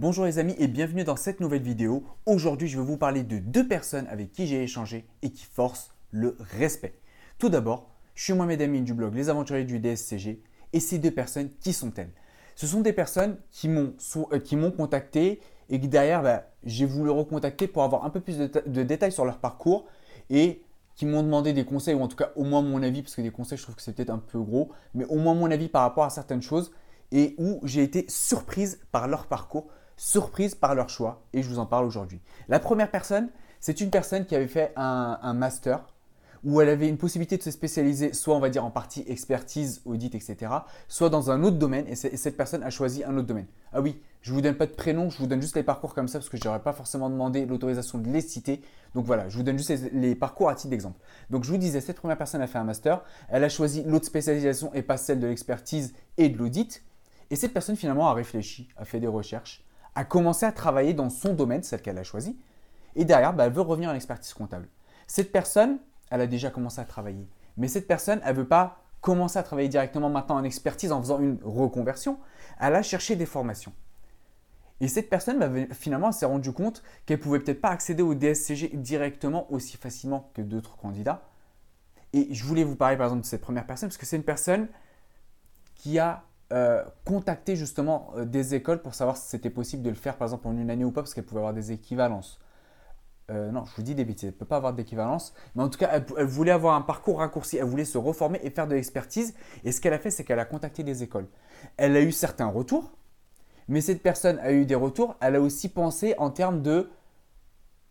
Bonjour les amis et bienvenue dans cette nouvelle vidéo. Aujourd'hui je vais vous parler de deux personnes avec qui j'ai échangé et qui forcent le respect. Tout d'abord, je suis Mohamed Amin du blog Les Aventuriers du DSCG et ces deux personnes, qui sont-elles? Ce sont des personnes qui m'ont euh, contacté et que derrière bah, j'ai voulu recontacter pour avoir un peu plus de, détails sur leur parcours et qui m'ont demandé des conseils, ou en tout cas au moins mon avis, parce que des conseils je trouve que c'est peut-être un peu gros, mais au moins mon avis par rapport à certaines choses et où j'ai été surprise par leur parcours surprise par leur choix et je vous en parle aujourd'hui. La première personne, c'est une personne qui avait fait un, master où elle avait une possibilité de se spécialiser soit on va dire en partie expertise, audit, etc., soit dans un autre domaine et, cette personne a choisi un autre domaine. Ah oui, je vous donne pas de prénom, je vous donne juste les parcours comme ça parce que je n'aurais pas forcément demandé l'autorisation de les citer. Donc voilà, je vous donne juste les, parcours à titre d'exemple. Donc je vous disais, cette première personne a fait un master, elle a choisi l'autre spécialisation et pas celle de l'expertise et de l'audit. Et cette personne finalement a réfléchi, a fait des recherches, a commencé à travailler dans son domaine, celle qu'elle a choisi, et derrière, bah, elle veut revenir en expertise comptable. Cette personne, elle a déjà commencé à travailler, mais cette personne, elle ne veut pas commencer à travailler directement maintenant en expertise en faisant une reconversion, elle a cherché des formations. Et cette personne, bah, finalement, s'est rendue compte qu'elle pouvait peut-être pas accéder au DSCG directement aussi facilement que d'autres candidats. Et je voulais vous parler par exemple de cette première personne, parce que c'est une personne qui a euh, contacter justement euh, des écoles pour savoir si c'était possible de le faire par exemple en une année ou pas parce qu'elle pouvait avoir des équivalences. Euh, non, je vous dis des bêtises, elle ne peut pas avoir d'équivalence, mais en tout cas, elle, voulait avoir un parcours raccourci, elle voulait se reformer et faire de l'expertise. Et ce qu'elle a fait, c'est qu'elle a contacté des écoles. Elle a eu certains retours, mais cette personne a eu des retours, elle a aussi pensé en termes de,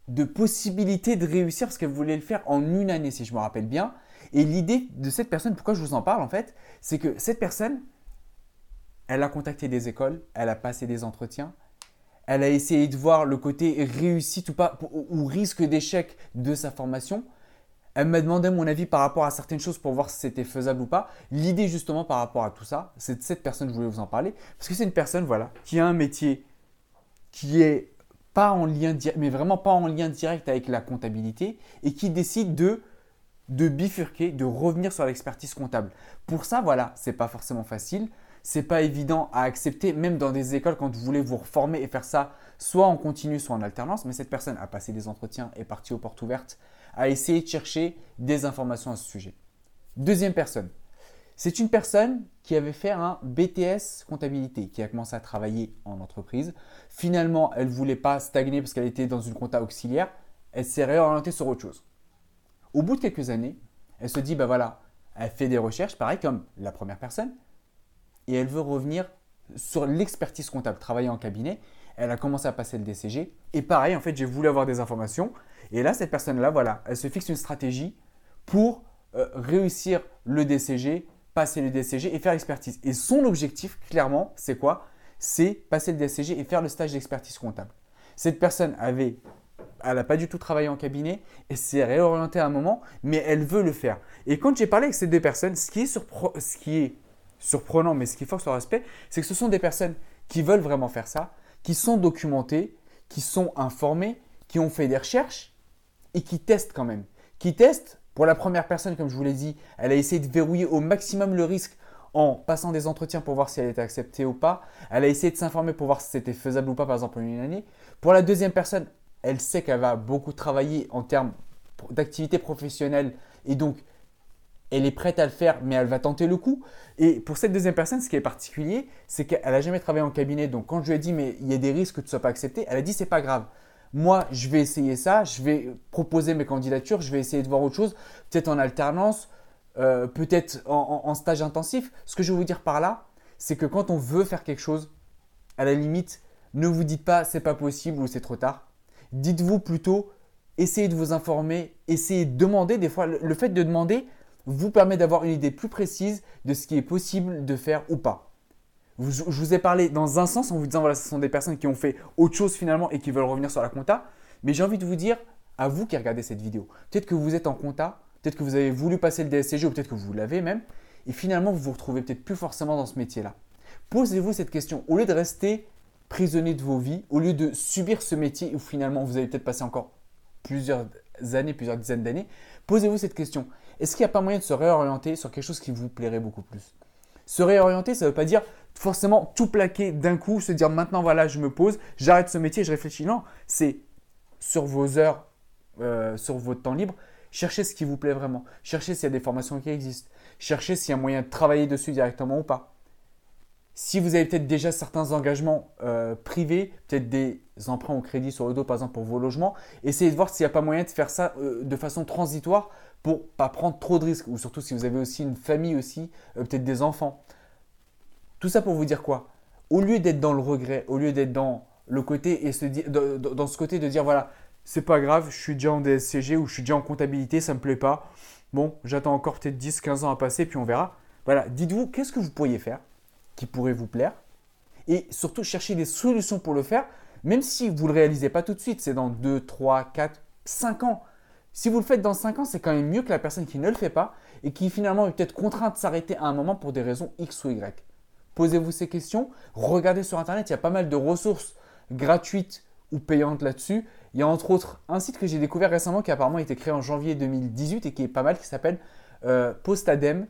de possibilité de réussir parce qu'elle voulait le faire en une année, si je me rappelle bien. Et l'idée de cette personne, pourquoi je vous en parle en fait, c'est que cette personne, elle a contacté des écoles, elle a passé des entretiens, elle a essayé de voir le côté réussite ou pas ou risque d'échec de sa formation. Elle m'a demandé mon avis par rapport à certaines choses pour voir si c'était faisable ou pas. L'idée justement par rapport à tout ça, c'est de cette personne, je voulais vous en parler, parce que c'est une personne voilà, qui a un métier qui est pas en lien mais vraiment pas en lien direct avec la comptabilité et qui décide de de bifurquer, de revenir sur l'expertise comptable. Pour ça, voilà, c'est pas forcément facile c'est pas évident à accepter, même dans des écoles quand vous voulez vous reformer et faire ça soit en continu, soit en alternance. Mais cette personne a passé des entretiens, est partie aux portes ouvertes, a essayé de chercher des informations à ce sujet. Deuxième personne, c'est une personne qui avait fait un BTS comptabilité, qui a commencé à travailler en entreprise. Finalement, elle ne voulait pas stagner parce qu'elle était dans une compta auxiliaire. Elle s'est réorientée sur autre chose. Au bout de quelques années, elle se dit, bah voilà, elle fait des recherches, pareil comme la première personne, et elle veut revenir sur l'expertise comptable, travailler en cabinet. Elle a commencé à passer le DCG. Et pareil, en fait, j'ai voulu avoir des informations. Et là, cette personne-là, voilà, elle se fixe une stratégie pour euh, réussir le DCG, passer le DCG et faire l'expertise. Et son objectif, clairement, c'est quoi? C'est passer le DCG et faire le stage d'expertise comptable. Cette personne avait, elle n'a pas du tout travaillé en cabinet et s'est réorientée à un moment, mais elle veut le faire. Et quand j'ai parlé avec ces deux personnes, ce qui est, ce qui est surprenant, mais ce qui force le respect, c'est que ce sont des personnes qui veulent vraiment faire ça, qui sont documentées, qui sont informées, qui ont fait des recherches et qui testent quand même. Qui testent, pour la première personne, comme je vous l'ai dit, elle a essayé de verrouiller au maximum le risque en passant des entretiens pour voir si elle était acceptée ou pas. Elle a essayé de s'informer pour voir si c'était faisable ou pas, par exemple, une année. Pour la deuxième personne, elle sait qu'elle va beaucoup travailler en termes d'activité professionnelle et donc elle est prête à le faire, mais elle va tenter le coup. Et pour cette deuxième personne, ce qui est particulier, c'est qu'elle n'a jamais travaillé en cabinet. Donc quand je lui ai dit, mais il y a des risques que tu ne sois pas accepté, elle a dit, c'est pas grave. Moi, je vais essayer ça, je vais proposer mes candidatures, je vais essayer de voir autre chose, peut-être en alternance, euh, peut-être en, stage intensif. Ce que je veux vous dire par là, c'est que quand on veut faire quelque chose, à la limite, ne vous dites pas c'est pas possible ou c'est trop tard. Dites-vous plutôt, essayez de vous informer, essayez de demander. Des fois, le fait de demander, vous permet d'avoir une idée plus précise de ce qui est possible de faire ou pas. je vous ai parlé dans un sens en vous disant voilà, ce sont des personnes qui ont fait autre chose finalement et qui veulent revenir sur la compta. Mais j'ai envie de vous dire, à vous qui regardez cette vidéo, peut-être que vous êtes en compta, peut-être que vous avez voulu passer le DSCG ou peut-être que vous l'avez même, et finalement vous vous retrouvez peut-être plus forcément dans ce métier-là. Posez-vous cette question. Au lieu de rester prisonnier de vos vies, au lieu de subir ce métier où finalement vous allez peut-être passer encore plusieurs années, plusieurs dizaines d'années, posez-vous cette question. Est-ce qu'il n'y a pas moyen de se réorienter sur quelque chose qui vous plairait beaucoup plus? Se réorienter, ça ne veut pas dire forcément tout plaquer d'un coup, se dire maintenant voilà, je me pose, j'arrête ce métier, je réfléchis. Non, c'est sur vos heures, euh, sur votre temps libre, cherchez ce qui vous plaît vraiment. Cherchez s'il y a des formations qui existent. Cherchez s'il y a moyen de travailler dessus directement ou pas. Si vous avez peut-être déjà certains engagements euh, privés, peut-être des emprunts au crédit sur le dos par exemple pour vos logements, essayez de voir s'il n'y a pas moyen de faire ça euh, de façon transitoire pour pas prendre trop de risques. Ou surtout si vous avez aussi une famille aussi, euh, peut-être des enfants. Tout ça pour vous dire quoi? Au lieu d'être dans le regret, au lieu d'être dans le côté et se dire, dans ce côté de dire voilà, c'est pas grave, je suis déjà en DSCG ou je suis déjà en comptabilité, ça me plaît pas. Bon, j'attends encore peut-être 10, 15 ans à passer, puis on verra. Voilà, dites-vous qu'est-ce que vous pourriez faire qui pourrait vous plaire? Et surtout, chercher des solutions pour le faire, même si vous ne le réalisez pas tout de suite. C'est dans 2, 3, 4, 5 ans. Si vous le faites dans 5 ans, c'est quand même mieux que la personne qui ne le fait pas et qui finalement est peut-être contrainte de s'arrêter à un moment pour des raisons X ou Y. Posez-vous ces questions, regardez sur Internet, il y a pas mal de ressources gratuites ou payantes là-dessus. Il y a entre autres un site que j'ai découvert récemment qui a apparemment été créé en janvier 2018 et qui est pas mal, qui s'appelle euh, Postadem.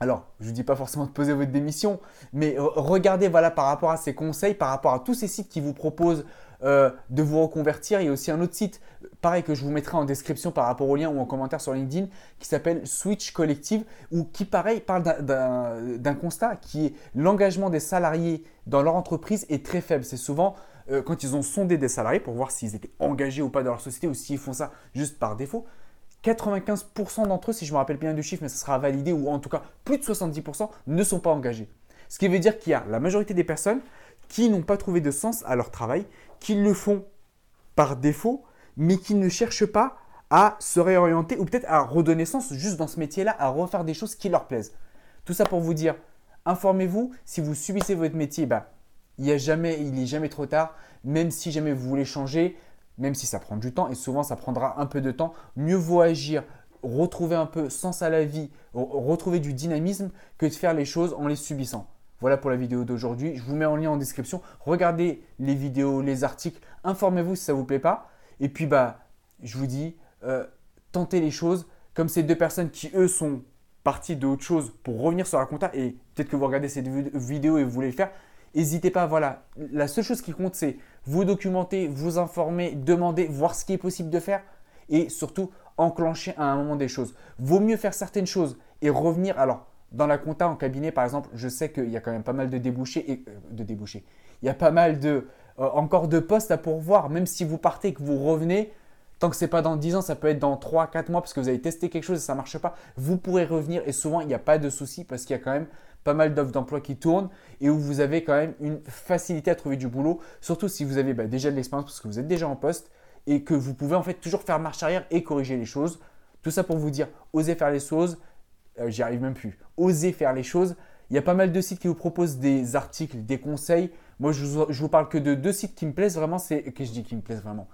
Alors, je ne vous dis pas forcément de poser votre démission, mais regardez voilà, par rapport à ces conseils, par rapport à tous ces sites qui vous proposent euh, de vous reconvertir. Il y a aussi un autre site, pareil, que je vous mettrai en description par rapport au lien ou en commentaire sur LinkedIn, qui s'appelle Switch Collective, ou qui, pareil, parle d'un constat qui est l'engagement des salariés dans leur entreprise est très faible. C'est souvent euh, quand ils ont sondé des salariés pour voir s'ils étaient engagés ou pas dans leur société ou s'ils font ça juste par défaut. 95% d'entre eux, si je me rappelle bien du chiffre, mais ça sera validé, ou en tout cas plus de 70%, ne sont pas engagés. Ce qui veut dire qu'il y a la majorité des personnes qui n'ont pas trouvé de sens à leur travail, qui le font par défaut, mais qui ne cherchent pas à se réorienter ou peut-être à redonner sens juste dans ce métier-là, à refaire des choses qui leur plaisent. Tout ça pour vous dire, informez-vous, si vous subissez votre métier, bah, il n'est jamais, jamais trop tard, même si jamais vous voulez changer, même si ça prend du temps, et souvent ça prendra un peu de temps, mieux vaut agir, retrouver un peu sens à la vie, retrouver du dynamisme, que de faire les choses en les subissant. Voilà pour la vidéo d'aujourd'hui. Je vous mets en lien en description. Regardez les vidéos, les articles. Informez-vous si ça ne vous plaît pas. Et puis, bah, je vous dis, euh, tentez les choses. Comme ces deux personnes qui, eux, sont parties de autre chose pour revenir sur la compta. Et peut-être que vous regardez cette vidéo et vous voulez le faire. N'hésitez pas, voilà. La seule chose qui compte, c'est vous documenter, vous informer, demander, voir ce qui est possible de faire et surtout enclencher à un moment des choses. Vaut mieux faire certaines choses et revenir. Alors, dans la compta en cabinet, par exemple, je sais qu'il y a quand même pas mal de débouchés et euh, de débouchés. Il y a pas mal de euh, encore de postes à pourvoir. Même si vous partez et que vous revenez, tant que ce n'est pas dans 10 ans, ça peut être dans 3, 4 mois parce que vous avez testé quelque chose et ça marche pas. Vous pourrez revenir et souvent il n'y a pas de souci parce qu'il y a quand même pas mal d'offres d'emploi qui tournent et où vous avez quand même une facilité à trouver du boulot, surtout si vous avez bah, déjà de l'expérience parce que vous êtes déjà en poste et que vous pouvez en fait toujours faire marche arrière et corriger les choses. Tout ça pour vous dire, osez faire les choses, euh, j'y arrive même plus, osez faire les choses. Il y a pas mal de sites qui vous proposent des articles, des conseils. Moi, je vous, vous parle que de deux sites qui me plaisent vraiment, c'est que je dis qui me plaisent vraiment,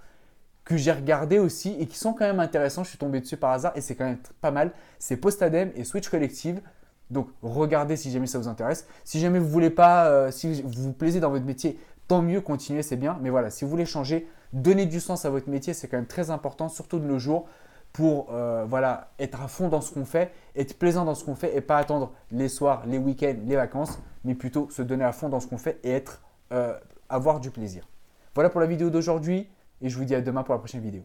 que j'ai regardé aussi et qui sont quand même intéressants. Je suis tombé dessus par hasard et c'est quand même pas mal. C'est Postadem et Switch Collective. Donc regardez si jamais ça vous intéresse. Si jamais vous voulez pas, euh, si vous vous plaisez dans votre métier, tant mieux, continuez, c'est bien. Mais voilà, si vous voulez changer, donner du sens à votre métier, c'est quand même très important, surtout de nos jours, pour euh, voilà, être à fond dans ce qu'on fait, être plaisant dans ce qu'on fait et pas attendre les soirs, les week-ends, les vacances, mais plutôt se donner à fond dans ce qu'on fait et être, euh, avoir du plaisir. Voilà pour la vidéo d'aujourd'hui et je vous dis à demain pour la prochaine vidéo.